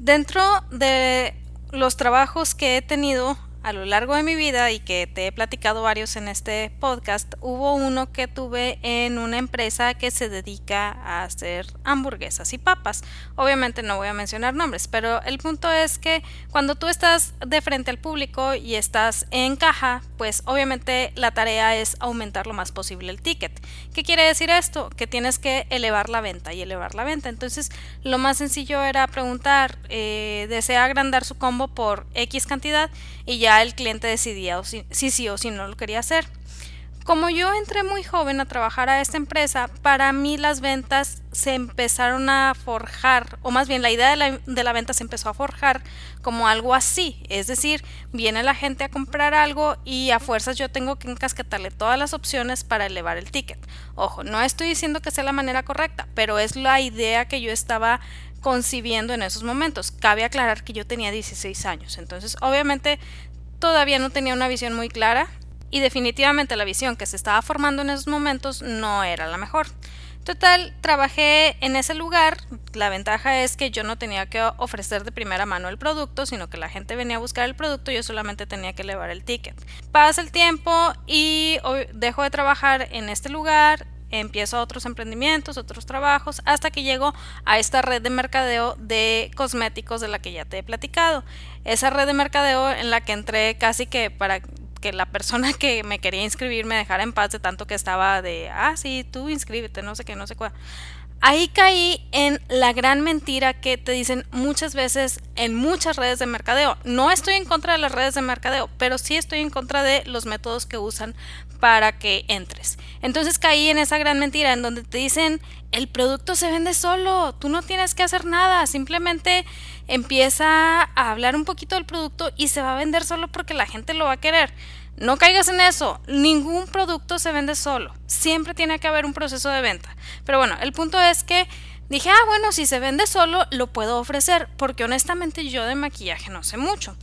Dentro de los trabajos que he tenido a lo largo de mi vida y que te he platicado varios en este podcast, hubo uno que tuve en una empresa que se dedica a hacer hamburguesas y papas. Obviamente no voy a mencionar nombres, pero el punto es que cuando tú estás de frente al público y estás en caja, pues obviamente la tarea es aumentar lo más posible el ticket. ¿Qué quiere decir esto? Que tienes que elevar la venta y elevar la venta. Entonces lo más sencillo era preguntar, eh, ¿desea agrandar su combo por X cantidad? Y ya el cliente decidía si, si sí o si no lo quería hacer. Como yo entré muy joven a trabajar a esta empresa, para mí las ventas se empezaron a forjar, o más bien la idea de la, de la, venta se empezó a forjar como algo así. Es decir, viene la gente a comprar algo y a fuerzas yo tengo que encasquetarle todas las opciones para elevar el ticket. Ojo, no estoy diciendo que sea la manera correcta, pero es la idea que yo estaba concibiendo en esos momentos. Cabe aclarar que yo tenía 16 años, entonces obviamente todavía no tenía una visión muy clara y definitivamente la visión que se estaba formando en esos momentos no era la mejor. Total, trabajé en ese lugar. La ventaja es que yo no tenía que ofrecer de primera mano el producto, sino que la gente venía a buscar el producto y yo solamente tenía que elevar el ticket. Pasa el tiempo y dejo de trabajar en este lugar empiezo otros emprendimientos, otros trabajos, hasta que llego a esta red de mercadeo de cosméticos de la que ya te he platicado. Esa red de mercadeo en la que entré casi que para que la persona que me quería inscribir me dejara en paz de tanto que estaba de, ah, sí, tú inscríbete, no sé qué, no sé cuál. Ahí caí en la gran mentira que te dicen muchas veces en muchas redes de mercadeo. No estoy en contra de las redes de mercadeo, pero sí estoy en contra de los métodos que usan para que entres. Entonces caí en esa gran mentira en donde te dicen el producto se vende solo, tú no tienes que hacer nada, simplemente empieza a hablar un poquito del producto y se va a vender solo porque la gente lo va a querer. No caigas en eso, ningún producto se vende solo, siempre tiene que haber un proceso de venta. Pero bueno, el punto es que dije, ah, bueno, si se vende solo, lo puedo ofrecer, porque honestamente yo de maquillaje no sé mucho.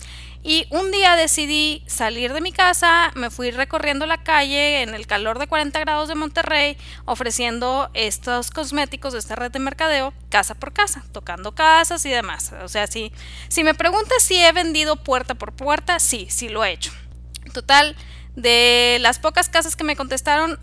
Y un día decidí salir de mi casa, me fui recorriendo la calle en el calor de 40 grados de Monterrey, ofreciendo estos cosméticos de esta red de mercadeo casa por casa, tocando casas y demás. O sea, si, si me preguntas si he vendido puerta por puerta, sí, sí lo he hecho. Total, de las pocas casas que me contestaron,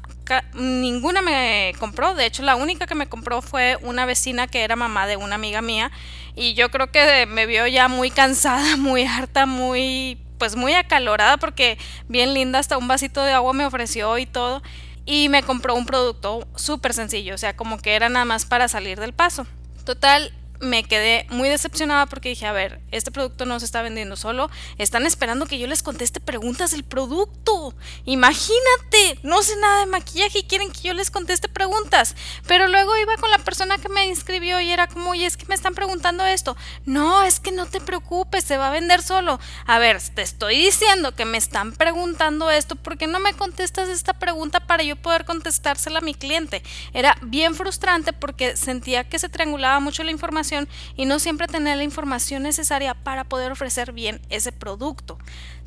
ninguna me compró. De hecho, la única que me compró fue una vecina que era mamá de una amiga mía. Y yo creo que me vio ya muy cansada, muy harta, muy pues muy acalorada porque bien linda, hasta un vasito de agua me ofreció y todo. Y me compró un producto súper sencillo, o sea, como que era nada más para salir del paso. Total, me quedé muy decepcionada porque dije, a ver, este producto no se está vendiendo solo, están esperando que yo les conteste preguntas del producto. Imagínate, no sé nada de maquillaje y quieren que yo les conteste preguntas. Pero luego iba con la persona que me inscribió y era como, oye, es que me están preguntando esto. No, es que no te preocupes, se va a vender solo. A ver, te estoy diciendo que me están preguntando esto, ¿por qué no me contestas esta pregunta para yo poder contestársela a mi cliente? Era bien frustrante porque sentía que se triangulaba mucho la información y no siempre tener la información necesaria para poder ofrecer bien ese producto.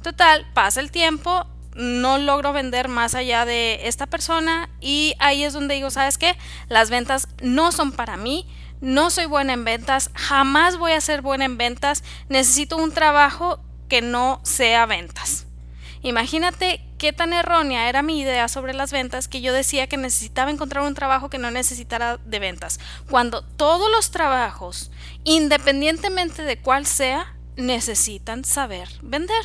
Total, pasa el tiempo, no logro vender más allá de esta persona y ahí es donde digo, ¿sabes qué? Las ventas no son para mí, no soy buena en ventas, jamás voy a ser buena en ventas, necesito un trabajo que no sea ventas. Imagínate qué tan errónea era mi idea sobre las ventas que yo decía que necesitaba encontrar un trabajo que no necesitara de ventas, cuando todos los trabajos, independientemente de cuál sea, necesitan saber vender.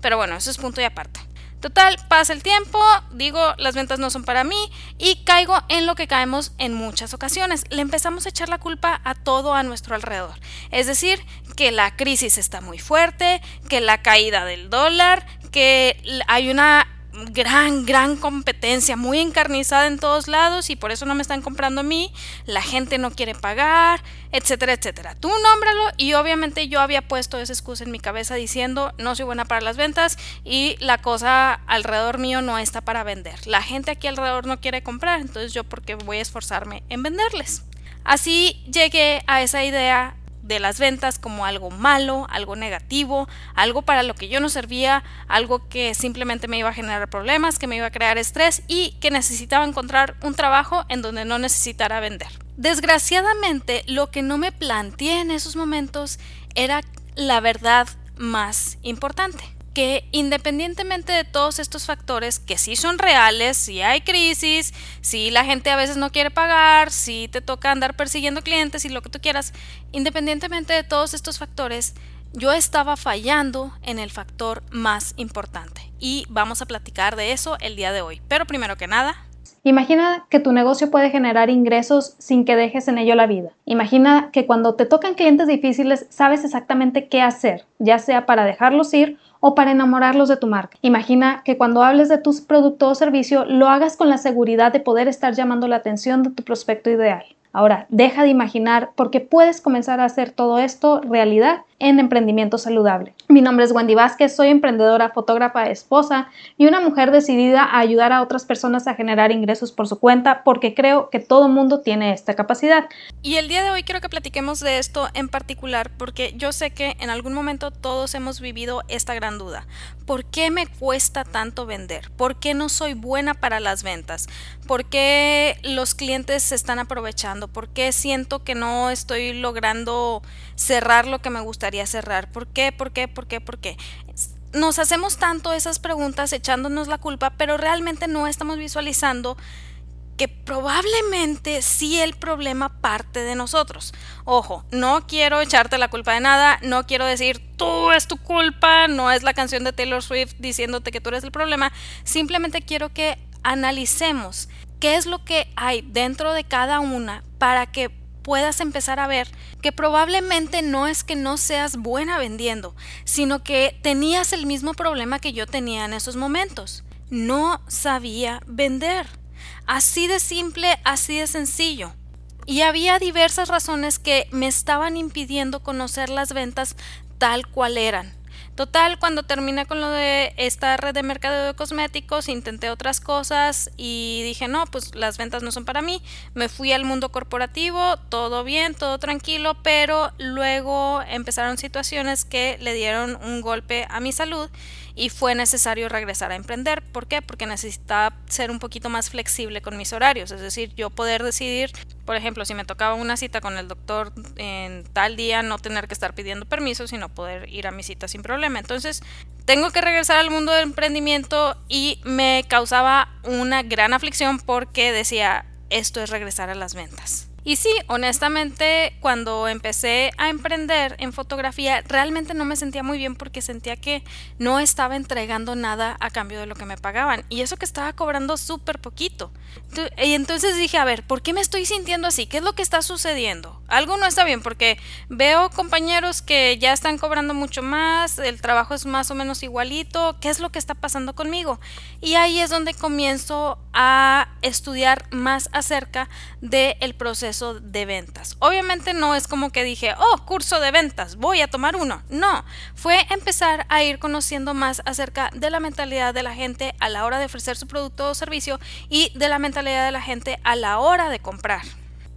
Pero bueno, eso es punto y aparte. Total, pasa el tiempo, digo, las ventas no son para mí y caigo en lo que caemos en muchas ocasiones. Le empezamos a echar la culpa a todo a nuestro alrededor. Es decir, que la crisis está muy fuerte, que la caída del dólar, que hay una gran, gran competencia, muy encarnizada en todos lados y por eso no me están comprando a mí, la gente no quiere pagar, etcétera, etcétera. Tú nómbralo y obviamente yo había puesto esa excusa en mi cabeza diciendo no soy buena para las ventas y la cosa alrededor mío no está para vender. La gente aquí alrededor no quiere comprar, entonces yo porque voy a esforzarme en venderles. Así llegué a esa idea de las ventas como algo malo, algo negativo, algo para lo que yo no servía, algo que simplemente me iba a generar problemas, que me iba a crear estrés y que necesitaba encontrar un trabajo en donde no necesitara vender. Desgraciadamente, lo que no me planteé en esos momentos era la verdad más importante que independientemente de todos estos factores que sí son reales, si hay crisis, si la gente a veces no quiere pagar, si te toca andar persiguiendo clientes y lo que tú quieras, independientemente de todos estos factores, yo estaba fallando en el factor más importante y vamos a platicar de eso el día de hoy. Pero primero que nada, Imagina que tu negocio puede generar ingresos sin que dejes en ello la vida. Imagina que cuando te tocan clientes difíciles sabes exactamente qué hacer, ya sea para dejarlos ir o para enamorarlos de tu marca. Imagina que cuando hables de tu producto o servicio lo hagas con la seguridad de poder estar llamando la atención de tu prospecto ideal. Ahora, deja de imaginar porque puedes comenzar a hacer todo esto realidad en emprendimiento saludable. Mi nombre es Wendy Vázquez, soy emprendedora, fotógrafa, esposa y una mujer decidida a ayudar a otras personas a generar ingresos por su cuenta porque creo que todo mundo tiene esta capacidad. Y el día de hoy quiero que platiquemos de esto en particular porque yo sé que en algún momento todos hemos vivido esta gran duda. ¿Por qué me cuesta tanto vender? ¿Por qué no soy buena para las ventas? ¿Por qué los clientes se están aprovechando? ¿Por qué siento que no estoy logrando cerrar lo que me gustaría cerrar. ¿Por qué? ¿Por qué? ¿Por qué? ¿Por qué? Nos hacemos tanto esas preguntas echándonos la culpa, pero realmente no estamos visualizando que probablemente sí el problema parte de nosotros. Ojo, no quiero echarte la culpa de nada, no quiero decir tú es tu culpa, no es la canción de Taylor Swift diciéndote que tú eres el problema, simplemente quiero que analicemos qué es lo que hay dentro de cada una para que puedas empezar a ver que probablemente no es que no seas buena vendiendo, sino que tenías el mismo problema que yo tenía en esos momentos. No sabía vender. Así de simple, así de sencillo. Y había diversas razones que me estaban impidiendo conocer las ventas tal cual eran. Total, cuando terminé con lo de esta red de mercado de cosméticos, intenté otras cosas y dije, no, pues las ventas no son para mí. Me fui al mundo corporativo, todo bien, todo tranquilo, pero luego empezaron situaciones que le dieron un golpe a mi salud y fue necesario regresar a emprender. ¿Por qué? Porque necesitaba ser un poquito más flexible con mis horarios, es decir, yo poder decidir, por ejemplo, si me tocaba una cita con el doctor en tal día, no tener que estar pidiendo permiso, sino poder ir a mi cita sin problema. Entonces, tengo que regresar al mundo del emprendimiento y me causaba una gran aflicción porque decía, esto es regresar a las ventas. Y sí, honestamente, cuando empecé a emprender en fotografía, realmente no me sentía muy bien porque sentía que no estaba entregando nada a cambio de lo que me pagaban. Y eso que estaba cobrando súper poquito. Y entonces dije, a ver, ¿por qué me estoy sintiendo así? ¿Qué es lo que está sucediendo? Algo no está bien porque veo compañeros que ya están cobrando mucho más, el trabajo es más o menos igualito, ¿qué es lo que está pasando conmigo? Y ahí es donde comienzo a estudiar más acerca del proceso de ventas. Obviamente no es como que dije, oh, curso de ventas, voy a tomar uno. No, fue empezar a ir conociendo más acerca de la mentalidad de la gente a la hora de ofrecer su producto o servicio y de la mentalidad de la gente a la hora de comprar.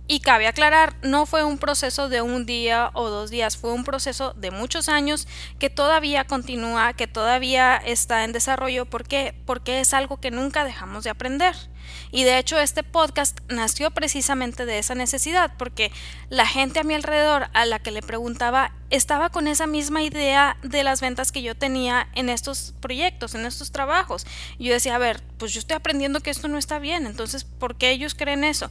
Y cabe aclarar, no fue un proceso de un día o dos días, fue un proceso de muchos años que todavía continúa, que todavía está en desarrollo. ¿Por qué? Porque es algo que nunca dejamos de aprender. Y de hecho este podcast nació precisamente de esa necesidad, porque la gente a mi alrededor a la que le preguntaba estaba con esa misma idea de las ventas que yo tenía en estos proyectos, en estos trabajos. Y yo decía, a ver, pues yo estoy aprendiendo que esto no está bien, entonces, ¿por qué ellos creen eso?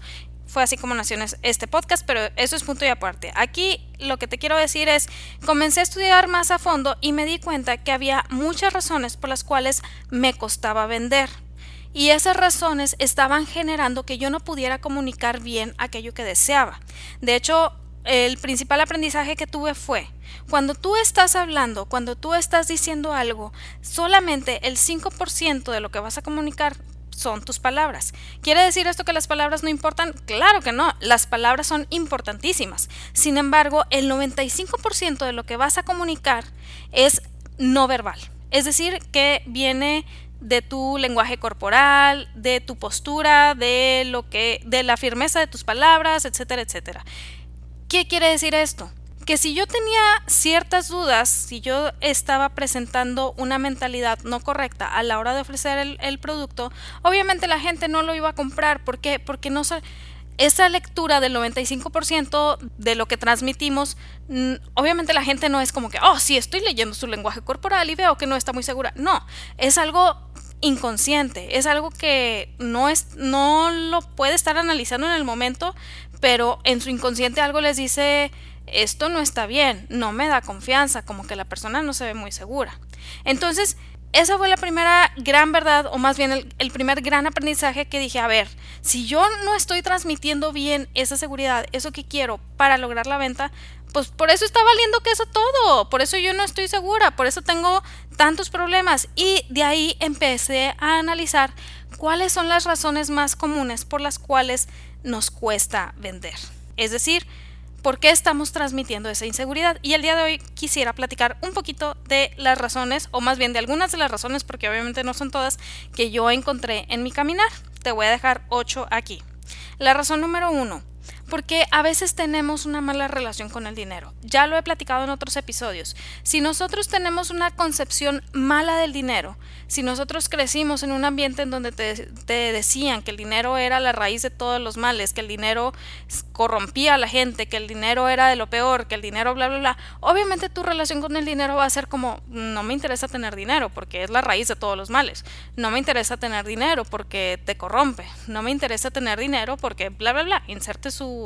fue así como nació este podcast, pero eso es punto y aparte. Aquí lo que te quiero decir es, comencé a estudiar más a fondo y me di cuenta que había muchas razones por las cuales me costaba vender. Y esas razones estaban generando que yo no pudiera comunicar bien aquello que deseaba. De hecho, el principal aprendizaje que tuve fue, cuando tú estás hablando, cuando tú estás diciendo algo, solamente el 5% de lo que vas a comunicar son tus palabras. ¿Quiere decir esto que las palabras no importan? Claro que no, las palabras son importantísimas. Sin embargo, el 95% de lo que vas a comunicar es no verbal. Es decir, que viene de tu lenguaje corporal, de tu postura, de lo que de la firmeza de tus palabras, etcétera, etcétera. ¿Qué quiere decir esto? que si yo tenía ciertas dudas, si yo estaba presentando una mentalidad no correcta a la hora de ofrecer el, producto, obviamente la gente no lo iba a comprar. ¿Por qué? Porque no esa lectura del 95% de lo que transmitimos, obviamente la gente no es como que, oh, sí, estoy leyendo su lenguaje corporal y veo que no está muy segura. No, es algo inconsciente, es algo que no, es, no lo puede estar analizando en el momento, pero en su inconsciente algo les dice, esto no está bien, no me da confianza, como que la persona no se ve muy segura. Entonces, esa fue la primera gran verdad, o más bien el, primer gran aprendizaje que dije, a ver, si yo no estoy transmitiendo bien esa seguridad, eso que quiero para lograr la venta, pues por eso está valiendo que eso todo, por eso yo no estoy segura, por eso tengo tantos problemas. Y de ahí empecé a analizar cuáles son las razones más comunes por las cuales nos cuesta vender. Es decir, por qué estamos transmitiendo esa inseguridad. Y el día de hoy quisiera platicar un poquito de las razones, o más bien de algunas de las razones, porque obviamente no son todas, que yo encontré en mi caminar. Te voy a dejar ocho aquí. La razón número uno, porque a veces tenemos una mala relación con el dinero. Ya lo he platicado en otros episodios. Si nosotros tenemos una concepción mala del dinero, si nosotros crecimos en un ambiente en donde te, decían que el dinero era la raíz de todos los males, que el dinero corrompía a la gente, que el dinero era de lo peor, que el dinero bla, bla, bla, obviamente tu relación con el dinero va a ser como, no me interesa tener dinero porque es la raíz de todos los males. No me interesa tener dinero porque te corrompe. No me interesa tener dinero porque bla, bla, bla. Inserte su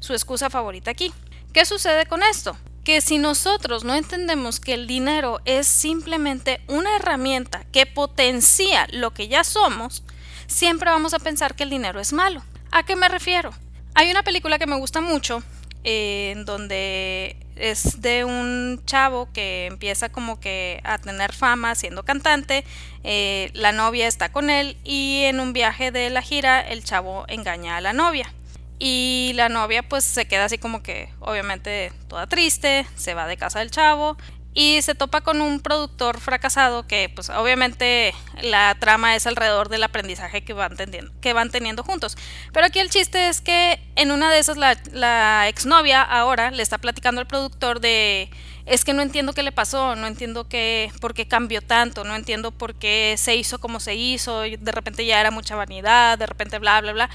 su, excusa favorita aquí. ¿Qué sucede con esto? Que si nosotros no entendemos que el dinero es simplemente una herramienta que potencia lo que ya somos, siempre vamos a pensar que el dinero es malo. ¿A qué me refiero? Hay una película que me gusta mucho, en donde es de un chavo que empieza como que a tener fama siendo cantante, eh, la novia está con él y en un viaje de la gira el chavo engaña a la novia. Y la novia pues se queda así como que obviamente toda triste, se va de casa del chavo y se topa con un productor fracasado que pues obviamente la trama es alrededor del aprendizaje que van, teniendo, que van teniendo juntos. Pero aquí el chiste es que en una de esas la, exnovia ahora le está platicando al productor de es que no entiendo qué le pasó, no entiendo qué, por qué cambió tanto, no entiendo por qué se hizo como se hizo, de repente ya era mucha vanidad, de repente bla, bla, bla.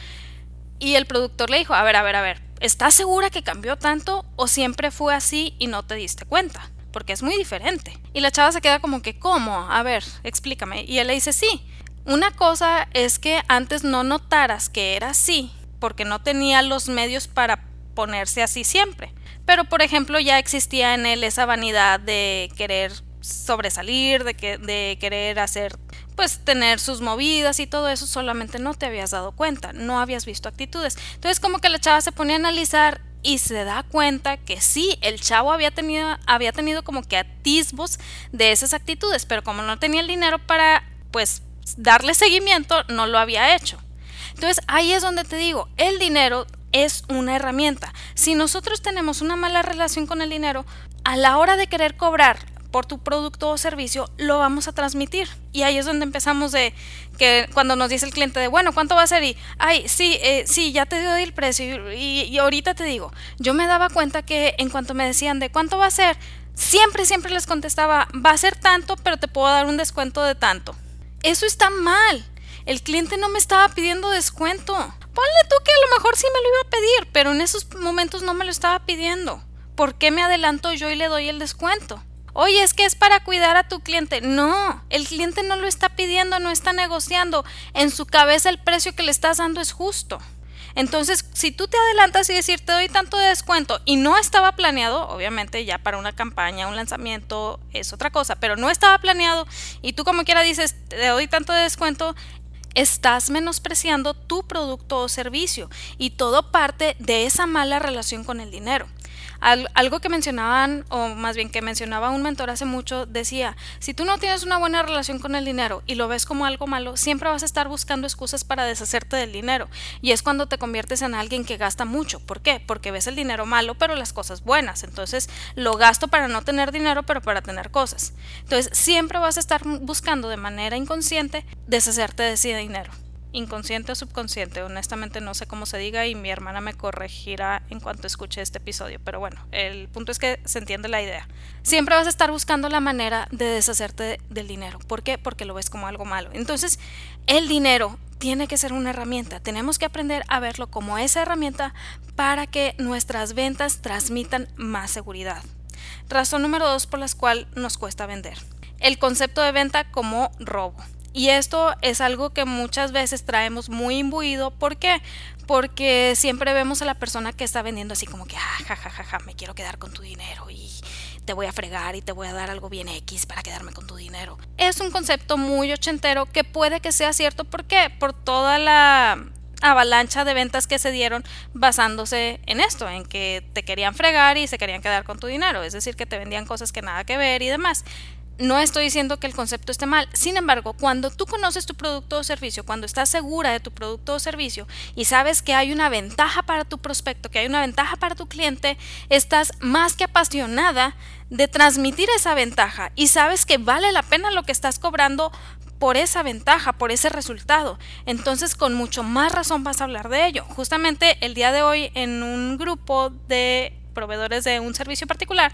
Y el productor le dijo, a ver, a ver, a ver, ¿estás segura que cambió tanto o siempre fue así y no te diste cuenta? Porque es muy diferente. Y la chava se queda como que, ¿cómo? A ver, explícame. Y él le dice, sí, una cosa es que antes no notaras que era así, porque no tenía los medios para ponerse así siempre. Pero, por ejemplo, ya existía en él esa vanidad de querer sobresalir, de, que, de querer hacer pues tener sus movidas y todo eso solamente no te habías dado cuenta, no habías visto actitudes. Entonces como que la chava se pone a analizar y se da cuenta que sí, el chavo había tenido, había tenido como que atisbos de esas actitudes, pero como no tenía el dinero para pues darle seguimiento, no lo había hecho. Entonces ahí es donde te digo, el dinero es una herramienta. Si nosotros tenemos una mala relación con el dinero, a la hora de querer cobrar por tu producto o servicio, lo vamos a transmitir. Y ahí es donde empezamos de que cuando nos dice el cliente de, bueno, ¿cuánto va a ser? Y, ay, sí, eh, sí, ya te doy el precio. Y, y, ahorita te digo, yo me daba cuenta que en cuanto me decían de cuánto va a ser, siempre, siempre les contestaba, va a ser tanto, pero te puedo dar un descuento de tanto. Eso está mal. El cliente no me estaba pidiendo descuento. Ponle tú que a lo mejor sí me lo iba a pedir, pero en esos momentos no me lo estaba pidiendo. ¿Por qué me adelanto yo y le doy el descuento? Oye, es que es para cuidar a tu cliente. No, el cliente no lo está pidiendo, no está negociando. En su cabeza el precio que le estás dando es justo. Entonces, si tú te adelantas y decir te doy tanto de descuento y no estaba planeado, obviamente ya para una campaña, un lanzamiento es otra cosa, pero no estaba planeado y tú como quiera dices te doy tanto de descuento, estás menospreciando tu producto o servicio y todo parte de esa mala relación con el dinero algo que mencionaban, o más bien que mencionaba un mentor hace mucho, decía, si tú no tienes una buena relación con el dinero y lo ves como algo malo, siempre vas a estar buscando excusas para deshacerte del dinero. Y es cuando te conviertes en alguien que gasta mucho. ¿Por qué? Porque ves el dinero malo, pero las cosas buenas. Entonces lo gasto para no tener dinero, pero para tener cosas. Entonces siempre vas a estar buscando de manera inconsciente deshacerte de ese dinero. Inconsciente o subconsciente, honestamente no sé cómo se diga y mi hermana me corregirá en cuanto escuche este episodio, pero bueno, el punto es que se entiende la idea. Siempre vas a estar buscando la manera de deshacerte del dinero. ¿Por qué? Porque lo ves como algo malo. Entonces, el dinero tiene que ser una herramienta. Tenemos que aprender a verlo como esa herramienta para que nuestras ventas transmitan más seguridad. Razón número dos por la cual nos cuesta vender. El concepto de venta como robo. Y esto es algo que muchas veces traemos muy imbuido. ¿Por qué? Porque siempre vemos a la persona que está vendiendo así como que, ah, ja, ja, ja, ja, me quiero quedar con tu dinero y te voy a fregar y te voy a dar algo bien X para quedarme con tu dinero. Es un concepto muy ochentero que puede que sea cierto. ¿Por qué? Por toda la avalancha de ventas que se dieron basándose en esto, en que te querían fregar y se querían quedar con tu dinero, es decir, que te vendían cosas que nada que ver y demás no estoy diciendo que el concepto esté mal. Sin embargo, cuando tú conoces tu producto o servicio, cuando estás segura de tu producto o servicio y sabes que hay una ventaja para tu prospecto, que hay una ventaja para tu cliente, estás más que apasionada de transmitir esa ventaja y sabes que vale la pena lo que estás cobrando por esa ventaja, por ese resultado. Entonces, con mucho más razón vas a hablar de ello. Justamente el día de hoy en un grupo de proveedores de un servicio particular,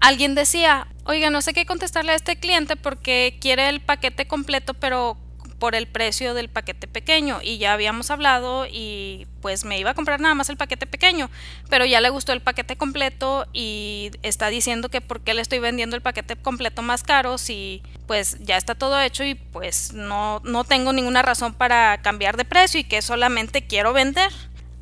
alguien decía, oiga, no sé qué contestarle a este cliente porque quiere el paquete completo, pero por el precio del paquete pequeño y ya habíamos hablado y pues me iba a comprar nada más el paquete pequeño, pero ya le gustó el paquete completo y está diciendo que por qué le estoy vendiendo el paquete completo más caro si pues ya está todo hecho y pues no, no tengo ninguna razón para cambiar de precio y que solamente quiero vender.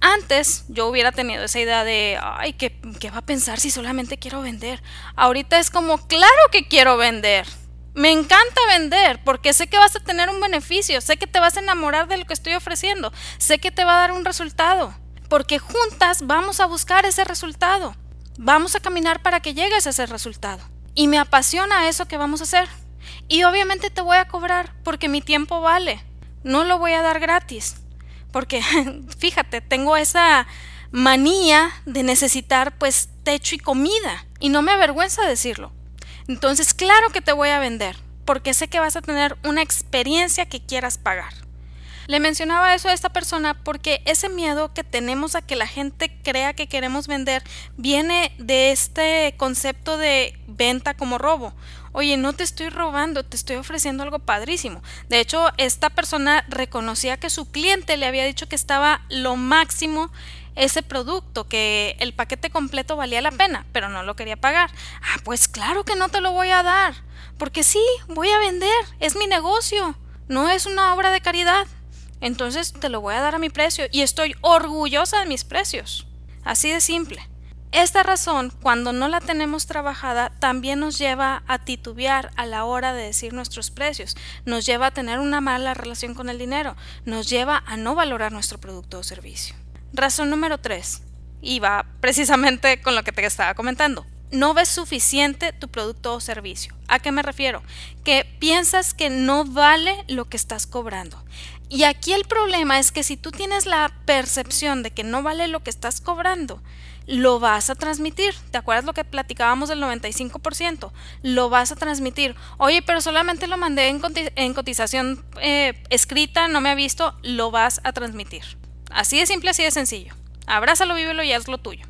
Antes yo hubiera tenido esa idea de, ay, ¿qué, ¿qué, va a pensar si solamente quiero vender? Ahorita es como, claro que quiero vender. Me encanta vender porque sé que vas a tener un beneficio, sé que te vas a enamorar de lo que estoy ofreciendo, sé que te va a dar un resultado, porque juntas vamos a buscar ese resultado, vamos a caminar para que llegues a ese resultado. Y me apasiona eso que vamos a hacer. Y obviamente te voy a cobrar porque mi tiempo vale, no lo voy a dar gratis porque fíjate, tengo esa manía de necesitar pues techo y comida y no me avergüenza decirlo. Entonces, claro que te voy a vender, porque sé que vas a tener una experiencia que quieras pagar. Le mencionaba eso a esta persona porque ese miedo que tenemos a que la gente crea que queremos vender viene de este concepto de venta como robo oye, no te estoy robando, te estoy ofreciendo algo padrísimo. De hecho, esta persona reconocía que su cliente le había dicho que estaba lo máximo ese producto, que el paquete completo valía la pena, pero no lo quería pagar. Ah, pues claro que no te lo voy a dar, porque sí, voy a vender, es mi negocio, no es una obra de caridad. Entonces te lo voy a dar a mi precio y estoy orgullosa de mis precios. Así de simple. Esta razón, cuando no la tenemos trabajada, también nos lleva a titubear a la hora de decir nuestros precios, nos lleva a tener una mala relación con el dinero, nos lleva a no valorar nuestro producto o servicio. Razón número 3, y va precisamente con lo que te estaba comentando. No ves suficiente tu producto o servicio. ¿A qué me refiero? Que piensas que no vale lo que estás cobrando. Y aquí el problema es que si tú tienes la percepción de que no vale lo que estás cobrando, lo vas a transmitir. ¿Te acuerdas lo que platicábamos del 95%? Lo vas a transmitir. Oye, pero solamente lo mandé en, cotización eh, escrita, no me ha visto, lo vas a transmitir. Así de simple, así de sencillo. Abrázalo, vívelo y haz lo tuyo.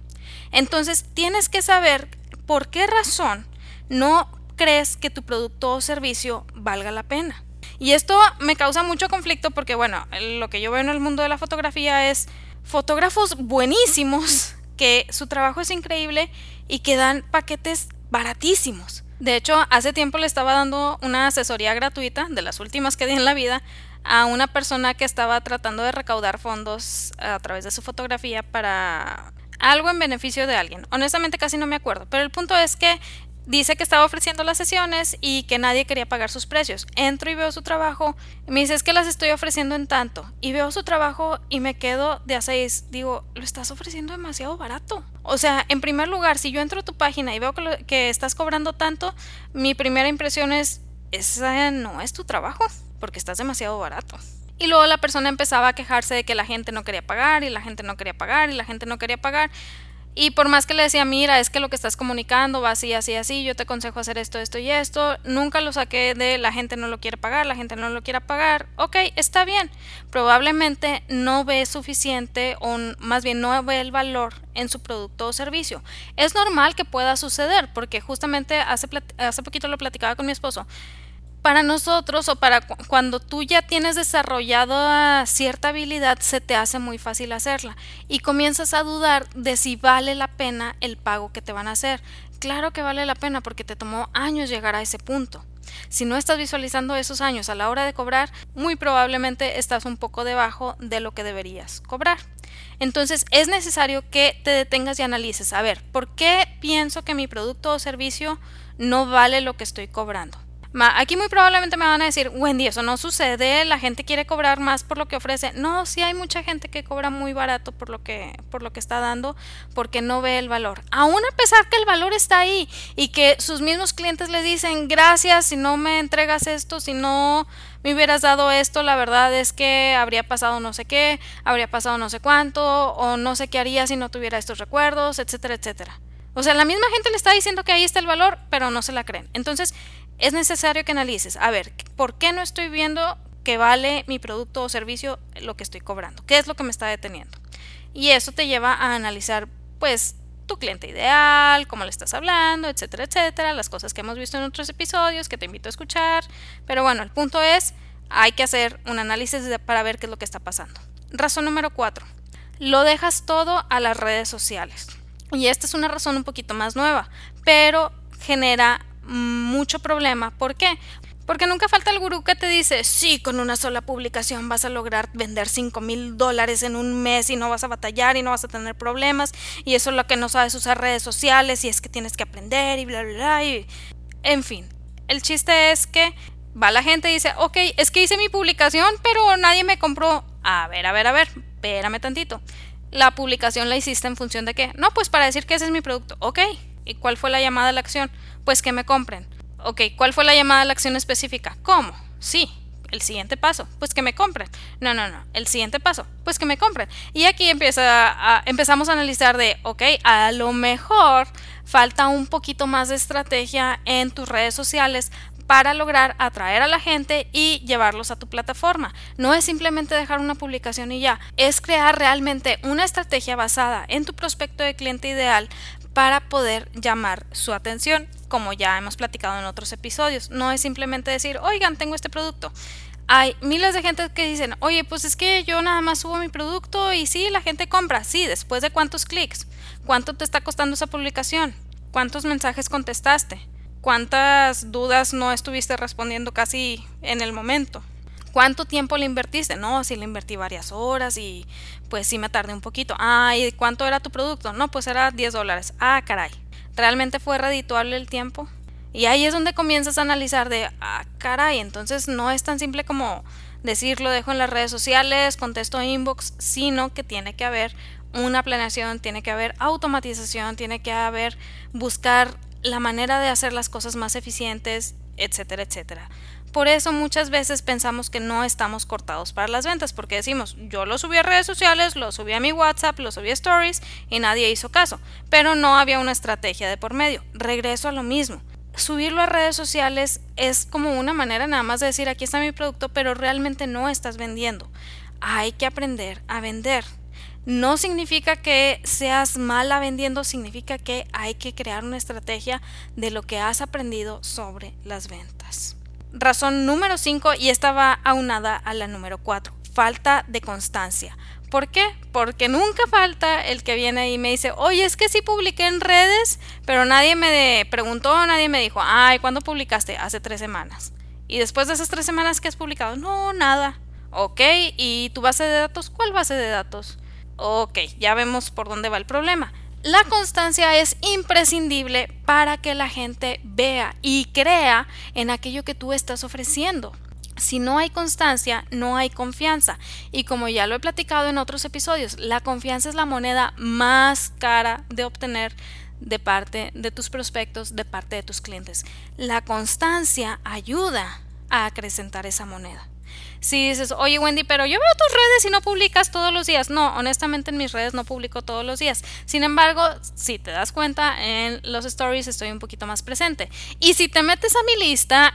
Entonces tienes que saber por qué razón no crees que tu producto o servicio valga la pena. Y esto me causa mucho conflicto porque, bueno, lo que yo veo en el mundo de la fotografía es fotógrafos buenísimos que su trabajo es increíble y que dan paquetes baratísimos. De hecho, hace tiempo le estaba dando una asesoría gratuita, de las últimas que di en la vida, a una persona que estaba tratando de recaudar fondos a través de su fotografía para algo en beneficio de alguien. Honestamente casi no me acuerdo, pero el punto es que dice que estaba ofreciendo las sesiones y que nadie quería pagar sus precios. Entro y veo su trabajo y me dice es que las estoy ofreciendo en tanto. Y veo su trabajo y me quedo de a seis. Digo, lo estás ofreciendo demasiado barato. O sea, en primer lugar, si yo entro a tu página y veo que, que estás cobrando tanto, mi primera impresión es, ese no es tu trabajo, porque estás demasiado barato. Y luego la persona empezaba a quejarse de que la gente no quería pagar y la gente no quería pagar y la gente no quería pagar. Y por más que le decía, mira, es que lo que estás comunicando va así, así, así, yo te aconsejo hacer esto, esto y esto, nunca lo saqué de la gente no lo quiere pagar, la gente no lo quiere pagar, ok, está bien, probablemente no ve suficiente o más bien no ve el valor en su producto o servicio. Es normal que pueda suceder, porque justamente hace, hace poquito lo platicaba con mi esposo para nosotros o para cuando tú ya tienes desarrollado cierta habilidad, se te hace muy fácil hacerla y comienzas a dudar de si vale la pena el pago que te van a hacer. Claro que vale la pena porque te tomó años llegar a ese punto. Si no estás visualizando esos años a la hora de cobrar, muy probablemente estás un poco debajo de lo que deberías cobrar. Entonces es necesario que te detengas y analices, a ver, ¿por qué pienso que mi producto o servicio no vale lo que estoy cobrando? Aquí muy probablemente me van a decir, Wendy, eso no sucede, la gente quiere cobrar más por lo que ofrece. No, sí hay mucha gente que cobra muy barato por lo que, por lo que está dando, porque no ve el valor. Aún a pesar que el valor está ahí y que sus mismos clientes le dicen, gracias, si no me entregas esto, si no me hubieras dado esto, la verdad es que habría pasado no sé qué, habría pasado no sé cuánto, o no sé qué haría si no tuviera estos recuerdos, etcétera, etcétera. O sea, la misma gente le está diciendo que ahí está el valor, pero no se la creen. Entonces, es necesario que analices, a ver, ¿por qué no estoy viendo que vale mi producto o servicio lo que estoy cobrando? ¿Qué es lo que me está deteniendo? Y eso te lleva a analizar, pues, tu cliente ideal, cómo le estás hablando, etcétera, etcétera, las cosas que hemos visto en otros episodios que te invito a escuchar. Pero bueno, el punto es, hay que hacer un análisis para ver qué es lo que está pasando. Razón número cuatro, lo dejas todo a las redes sociales. Y esta es una razón un poquito más nueva, pero genera mucho problema. ¿Por qué? Porque nunca falta el gurú que te dice, sí, con una sola publicación vas a lograr vender 5 mil dólares en un mes y no vas a batallar y no vas a tener problemas y eso es lo que no sabes usar redes sociales y es que tienes que aprender y bla, bla, bla. Y... En fin, el chiste es que va la gente y dice, ok, es que hice mi publicación pero nadie me compró. A ver, a ver, a ver, espérame tantito. La publicación la hiciste en función de qué? No, pues para decir que ese es mi producto. Ok, ¿y cuál fue la llamada a la acción? Pues que me compren. Ok, ¿cuál fue la llamada a la acción específica? ¿Cómo? Sí, el siguiente paso, pues que me compren. No, no, no, el siguiente paso, pues que me compren. Y aquí empieza a, empezamos a analizar de, ok, a lo mejor falta un poquito más de estrategia en tus redes sociales para lograr atraer a la gente y llevarlos a tu plataforma. No es simplemente dejar una publicación y ya, es crear realmente una estrategia basada en tu prospecto de cliente ideal para poder llamar su atención, como ya hemos platicado en otros episodios. No es simplemente decir, oigan, tengo este producto. Hay miles de gente que dicen, oye, pues es que yo nada más subo mi producto y sí, la gente compra. Sí, después de cuántos clics, cuánto te está costando esa publicación, cuántos mensajes contestaste, cuántas dudas no estuviste respondiendo casi en el momento. ¿Cuánto tiempo le invertiste? No, si le invertí varias horas y pues sí me tardé un poquito. Ah, ¿y cuánto era tu producto? No, pues era 10 dólares. Ah, caray. ¿Realmente fue redituable el tiempo? Y ahí es donde comienzas a analizar de, ah, caray, entonces no es tan simple como decirlo, dejo en las redes sociales, contesto inbox, sino que tiene que haber una planeación, tiene que haber automatización, tiene que haber buscar la manera de hacer las cosas más eficientes, etcétera, etcétera. Por eso muchas veces pensamos que no estamos cortados para las ventas, porque decimos, yo lo subí a redes sociales, lo subí a mi WhatsApp, lo subí a Stories y nadie hizo caso, pero no había una estrategia de por medio. Regreso a lo mismo. Subirlo a redes sociales es como una manera nada más de decir, aquí está mi producto, pero realmente no estás vendiendo. Hay que aprender a vender. No significa que seas mala vendiendo, significa que hay que crear una estrategia de lo que has aprendido sobre las ventas razón número 5 y esta va aunada a la número 4, falta de constancia. ¿Por qué? Porque nunca falta el que viene y me dice, oye, es que sí publiqué en redes, pero nadie me preguntó, nadie me dijo, ay, ¿cuándo publicaste? Hace tres semanas. Y después de esas tres semanas que has publicado, no, nada. Ok, ¿y tu base de datos? ¿Cuál base de datos? Ok, ya vemos por dónde va el problema. La constancia es imprescindible para que la gente vea y crea en aquello que tú estás ofreciendo. Si no hay constancia, no hay confianza. Y como ya lo he platicado en otros episodios, la confianza es la moneda más cara de obtener de parte de tus prospectos, de parte de tus clientes. La constancia ayuda a acrecentar esa moneda. Si dices, oye Wendy, pero yo veo tus redes y no publicas todos los días. No, honestamente en mis redes no publico todos los días. Sin embargo, si te das cuenta, en los stories estoy un poquito más presente. Y si te metes a mi lista,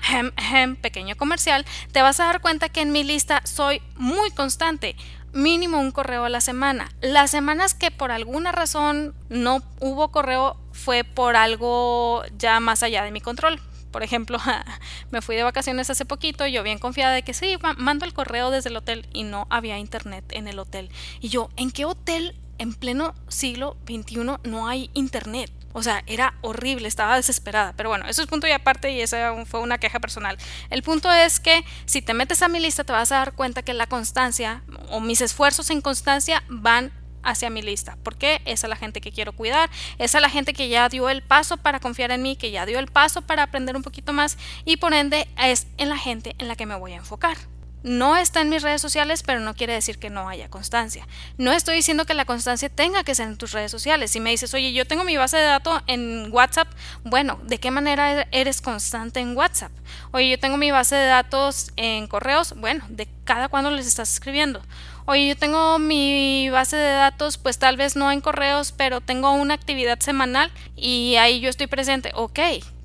pequeño comercial, te vas a dar cuenta que en mi lista soy muy constante mínimo un correo a la semana. Las semanas que por alguna razón no hubo correo fue por algo ya más allá de mi control. Por ejemplo, me fui de vacaciones hace poquito, yo bien confiada de que sí, mando el correo desde el hotel y no había internet en el hotel. Y yo, ¿en qué hotel en pleno siglo XXI no hay internet? O sea, era horrible, estaba desesperada. Pero bueno, eso es punto y aparte y esa fue una queja personal. El punto es que si te metes a mi lista te vas a dar cuenta que la constancia o mis esfuerzos en constancia van hacia mi lista. porque Es a la gente que quiero cuidar, es a la gente que ya dio el paso para confiar en mí, que ya dio el paso para aprender un poquito más y por ende es en la gente en la que me voy a enfocar. No está en mis redes sociales, pero no quiere decir que no haya constancia. No estoy diciendo que la constancia tenga que ser en tus redes sociales. Si me dices, oye, yo tengo mi base de datos en WhatsApp, bueno, ¿de qué manera eres constante en WhatsApp? Oye, yo tengo mi base de datos en correos, bueno, ¿de cada cuándo les estás escribiendo? Oye, yo tengo mi base de datos, pues tal vez no en correos, pero tengo una actividad semanal y ahí yo estoy presente. Ok,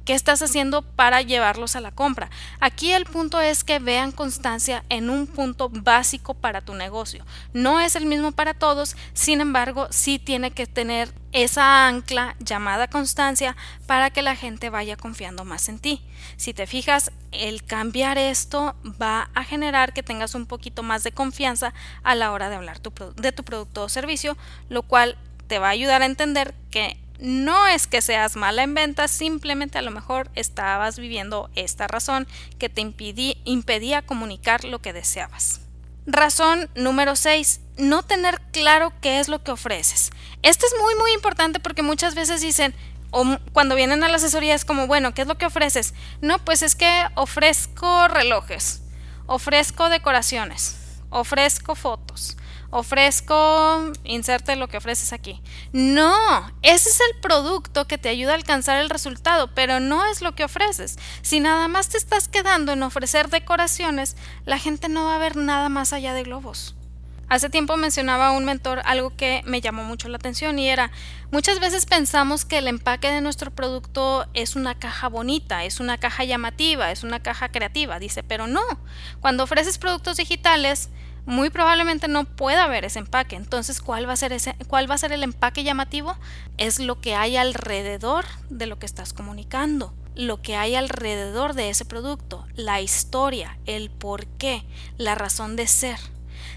¿Qué estás haciendo para llevarlos a la compra? Aquí el punto es que vean constancia en un punto básico para tu negocio. No es el mismo para todos, sin embargo, sí tiene que tener esa ancla llamada constancia para que la gente vaya confiando más en ti. Si te fijas, el cambiar esto va a generar que tengas un poquito más de confianza a la hora de hablar de tu producto o servicio, lo cual te va a ayudar a entender que no es que seas mala en ventas, simplemente a lo mejor estabas viviendo esta razón que te impedía comunicar lo que deseabas. Razón número 6. No tener claro qué es lo que ofreces. Este es muy muy importante porque muchas veces dicen, o cuando vienen a la asesoría es como, bueno, ¿qué es lo que ofreces? No, pues es que ofrezco relojes, ofrezco decoraciones, ofrezco fotos, ofrezco, inserte lo que ofreces aquí. No, ese es el producto que te ayuda a alcanzar el resultado, pero no es lo que ofreces. Si nada más te estás quedando en ofrecer decoraciones, la gente no va a ver nada más allá de globos. Hace tiempo mencionaba un mentor algo que me llamó mucho la atención y era, muchas veces pensamos que el empaque de nuestro producto es una caja bonita, es una caja llamativa, es una caja creativa, dice, pero no. Cuando ofreces productos digitales, muy probablemente no pueda haber ese empaque. Entonces, ¿cuál va a ser ese cuál va a ser el empaque llamativo? Es lo que hay alrededor de lo que estás comunicando, lo que hay alrededor de ese producto, la historia, el por qué, la razón de ser.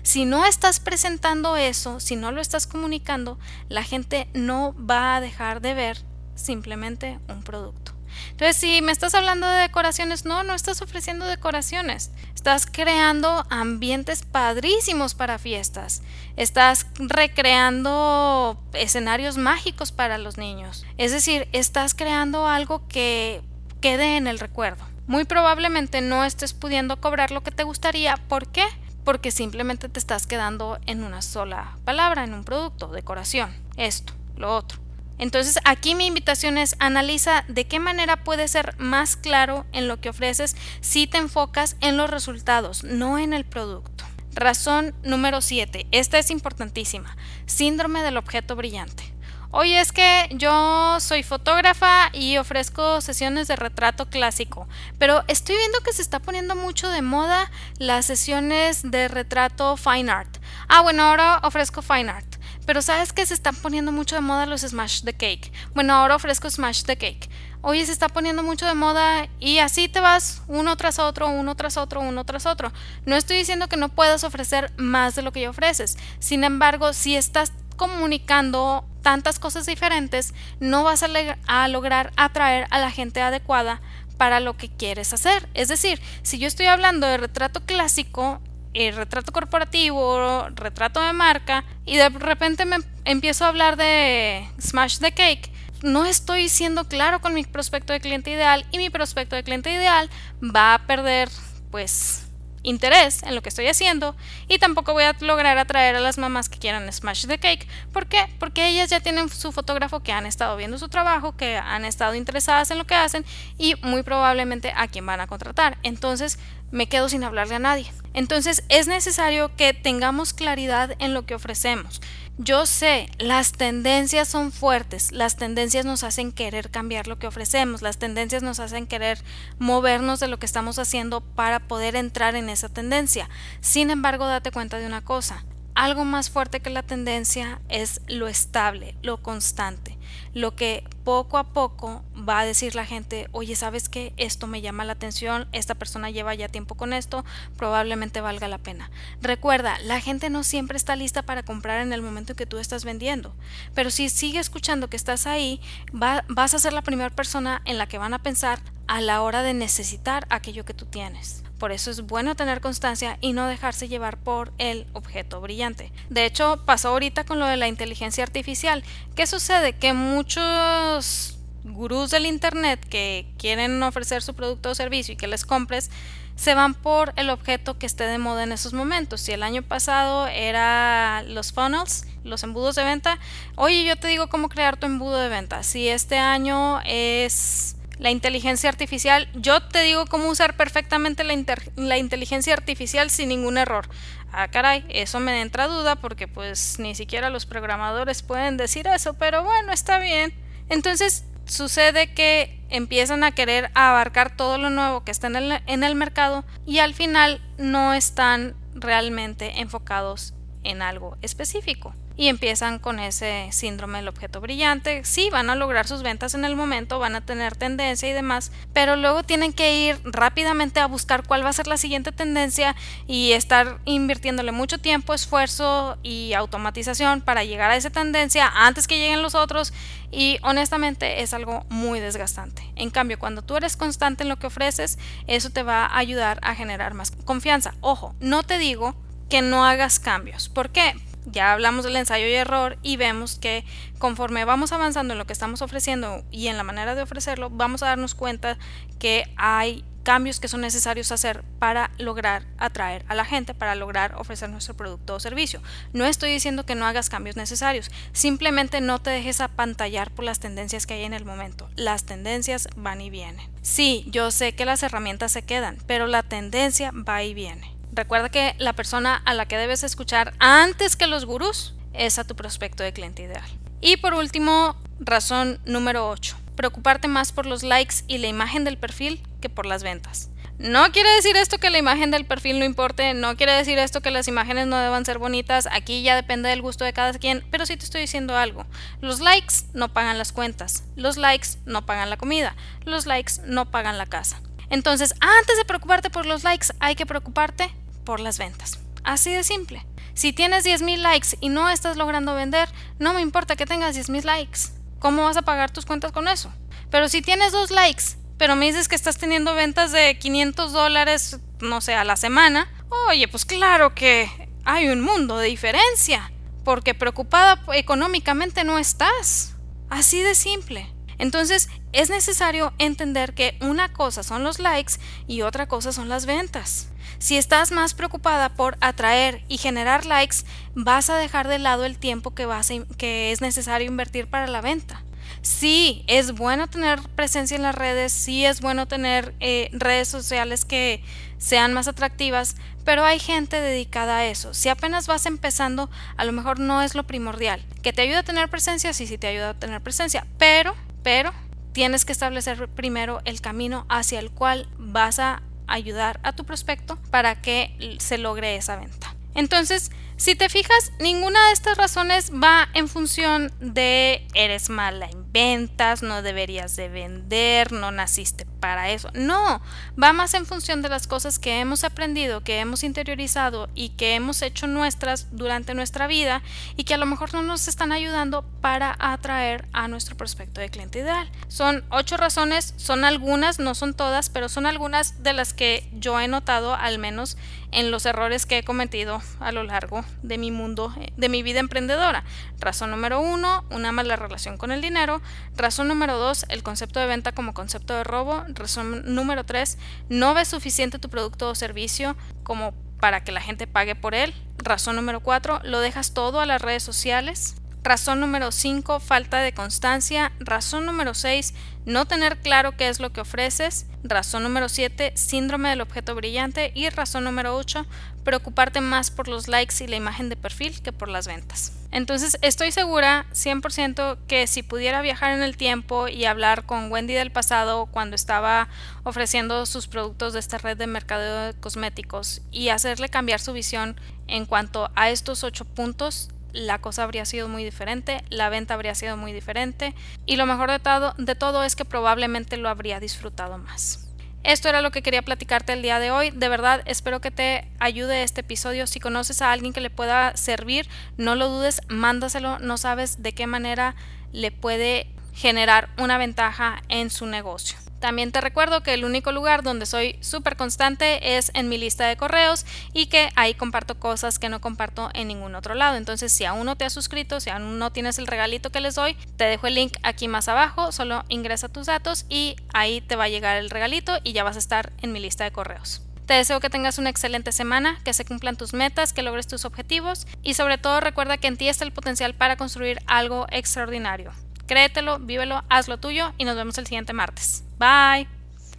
Si no estás presentando eso, si no lo estás comunicando, la gente no va a dejar de ver simplemente un producto. Entonces, si me estás hablando de decoraciones, no, no estás ofreciendo decoraciones. Estás creando ambientes padrísimos para fiestas. Estás recreando escenarios mágicos para los niños. Es decir, estás creando algo que quede en el recuerdo. Muy probablemente no estés pudiendo cobrar lo que te gustaría. ¿Por qué? Porque simplemente te estás quedando en una sola palabra, en un producto, decoración, esto, lo otro. Entonces aquí mi invitación es analiza de qué manera puedes ser más claro en lo que ofreces si te enfocas en los resultados, no en el producto. Razón número 7. Esta es importantísima. Síndrome del objeto brillante. Oye, es que yo soy fotógrafa y ofrezco sesiones de retrato clásico, pero estoy viendo que se está poniendo mucho de moda las sesiones de retrato fine art. Ah, bueno, ahora ofrezco fine art. Pero sabes que se están poniendo mucho de moda los Smash the Cake. Bueno, ahora ofrezco Smash the Cake. Oye, se está poniendo mucho de moda y así te vas uno tras otro, uno tras otro, uno tras otro. No estoy diciendo que no puedas ofrecer más de lo que ya ofreces. Sin embargo, si estás comunicando tantas cosas diferentes, no vas a, a lograr atraer a la gente adecuada para lo que quieres hacer. Es decir, si yo estoy hablando de retrato clásico, eh, retrato corporativo, retrato de marca, y de repente me empiezo a hablar de Smash the Cake, no estoy siendo claro con mi prospecto de cliente ideal y mi prospecto de cliente ideal va a perder pues interés en lo que estoy haciendo y tampoco voy a lograr atraer a las mamás que quieran smash the cake. ¿Por qué? Porque ellas ya tienen su fotógrafo que han estado viendo su trabajo, que han estado interesadas en lo que hacen y muy probablemente a quien van a contratar. Entonces me quedo sin hablarle a nadie. Entonces es necesario que tengamos claridad en lo que ofrecemos. Yo sé, las tendencias son fuertes, las tendencias nos hacen querer cambiar lo que ofrecemos, las tendencias nos hacen querer movernos de lo que estamos haciendo para poder entrar en esa tendencia. Sin embargo, date cuenta de una cosa, algo más fuerte que la tendencia es lo estable, lo constante, lo que poco a poco va a decir la gente, oye, ¿sabes qué? Esto me llama la atención, esta persona lleva ya tiempo con esto, probablemente valga la pena. Recuerda, la gente no siempre está lista para comprar en el momento en que tú estás vendiendo, pero si sigue escuchando que estás ahí, vas a ser la primera persona en la que van a pensar a la hora de necesitar aquello que tú tienes. Por eso es bueno tener constancia y no dejarse llevar por el objeto brillante. De hecho, pasó ahorita con lo de la inteligencia artificial. ¿Qué sucede? Que muchos gurús del Internet que quieren ofrecer su producto o servicio y que les compres, se van por el objeto que esté de moda en esos momentos. Si el año pasado era los funnels, los embudos de venta, oye, yo te digo cómo crear tu embudo de venta. Si este año es la inteligencia artificial. Yo te digo cómo usar perfectamente la, inteligencia artificial sin ningún error. Ah, caray, eso me entra duda porque pues ni siquiera los programadores pueden decir eso, pero bueno, está bien. Entonces sucede que empiezan a querer abarcar todo lo nuevo que está en el, en el mercado y al final no están realmente enfocados en algo específico y empiezan con ese síndrome del objeto brillante. Sí, van a lograr sus ventas en el momento, van a tener tendencia y demás, pero luego tienen que ir rápidamente a buscar cuál va a ser la siguiente tendencia y estar invirtiéndole mucho tiempo, esfuerzo y automatización para llegar a esa tendencia antes que lleguen los otros y honestamente es algo muy desgastante. En cambio, cuando tú eres constante en lo que ofreces, eso te va a ayudar a generar más confianza. Ojo, no te digo que no hagas cambios. ¿Por qué? ya hablamos del ensayo y error y vemos que conforme vamos avanzando en lo que estamos ofreciendo y en la manera de ofrecerlo, vamos a darnos cuenta que hay cambios que son necesarios hacer para lograr atraer a la gente, para lograr ofrecer nuestro producto o servicio. No estoy diciendo que no hagas cambios necesarios, simplemente no te dejes apantallar por las tendencias que hay en el momento. Las tendencias van y vienen. Sí, yo sé que las herramientas se quedan, pero la tendencia va y viene. Recuerda que la persona a la que debes escuchar antes que los gurús es a tu prospecto de cliente ideal. Y por último, razón número 8. Preocuparte más por los likes y la imagen del perfil que por las ventas. No quiere decir esto que la imagen del perfil no importe, no quiere decir esto que las imágenes no deban ser bonitas, aquí ya depende del gusto de cada quien, pero sí te estoy diciendo algo. Los likes no pagan las cuentas, los likes no pagan la comida, los likes no pagan la casa. Entonces, antes de preocuparte por los likes, hay que preocuparte por las ventas. Así de simple. Si tienes 10.000 likes y no estás logrando vender, no me importa que tengas 10.000 likes. ¿Cómo vas a pagar tus cuentas con eso? Pero si tienes dos likes, pero me dices que estás teniendo ventas de 500 dólares, no sé, a la semana, oye, pues claro que hay un mundo de diferencia, porque preocupada económicamente no estás. Así de simple. Entonces es necesario entender que una cosa son los likes y otra cosa son las ventas. Si estás más preocupada por atraer y generar likes, vas a dejar de lado el tiempo que, es necesario invertir para la venta. Sí, es bueno tener presencia en las redes, sí es bueno tener eh, redes sociales que sean más atractivas, pero hay gente dedicada a eso. Si apenas vas empezando, a lo mejor no es lo primordial. ¿Que te ayuda a tener presencia? Sí, sí te ayuda a tener presencia, pero, pero, tienes que establecer primero el camino hacia el cual vas a ayudar a tu prospecto para que se logre esa venta. Entonces, si te fijas, ninguna de estas razones va en función de eres mala en ventas, no deberías de vender, no naciste para eso. No, va más en función de las cosas que hemos aprendido, que hemos interiorizado y que hemos hecho nuestras durante nuestra vida y que a lo mejor no nos están ayudando para atraer a nuestro prospecto de cliente ideal. Son ocho razones, son algunas, no son todas, pero son algunas de las que yo he notado al menos en los errores que he cometido a lo largo de mi mundo, de mi vida emprendedora. Razón número uno, una mala relación con el dinero. Razón número 2, el concepto de venta como concepto de robo. Razón número 3, no ves suficiente tu producto o servicio como para que la gente pague por él. Razón número 4, lo dejas todo a las redes sociales. Razón número 5, falta de constancia. Razón número 6, no tener claro qué es lo que ofreces. Razón número 7, síndrome del objeto brillante. Y razón número 8, preocuparte más por los likes y la imagen de perfil que por las ventas. Entonces estoy segura 100% que si pudiera viajar en el tiempo y hablar con Wendy del pasado cuando estaba ofreciendo sus productos de esta red de mercadeo de cosméticos y hacerle cambiar su visión en cuanto a estos ocho puntos, la cosa habría sido muy diferente, la venta habría sido muy diferente y lo mejor de todo, de todo es que probablemente lo habría disfrutado más. Esto era lo que quería platicarte el día de hoy. De verdad, espero que te ayude este episodio. Si conoces a alguien que le pueda servir, no lo dudes, mándaselo. No sabes de qué manera le puede generar una ventaja en su negocio. También te recuerdo que el único lugar donde soy súper constante es en mi lista de correos y que ahí comparto cosas que no comparto en ningún otro lado. Entonces, si aún no te has suscrito, si aún no tienes el regalito que les doy, te dejo el link aquí más abajo, solo ingresa tus datos y ahí te va a llegar el regalito y ya vas a estar en mi lista de correos. Te deseo que tengas una excelente semana, que se cumplan tus metas, que logres tus objetivos y sobre todo recuerda que en ti está el potencial para construir algo extraordinario. Créetelo, vívelo, hazlo tuyo y nos vemos el siguiente martes. Bye.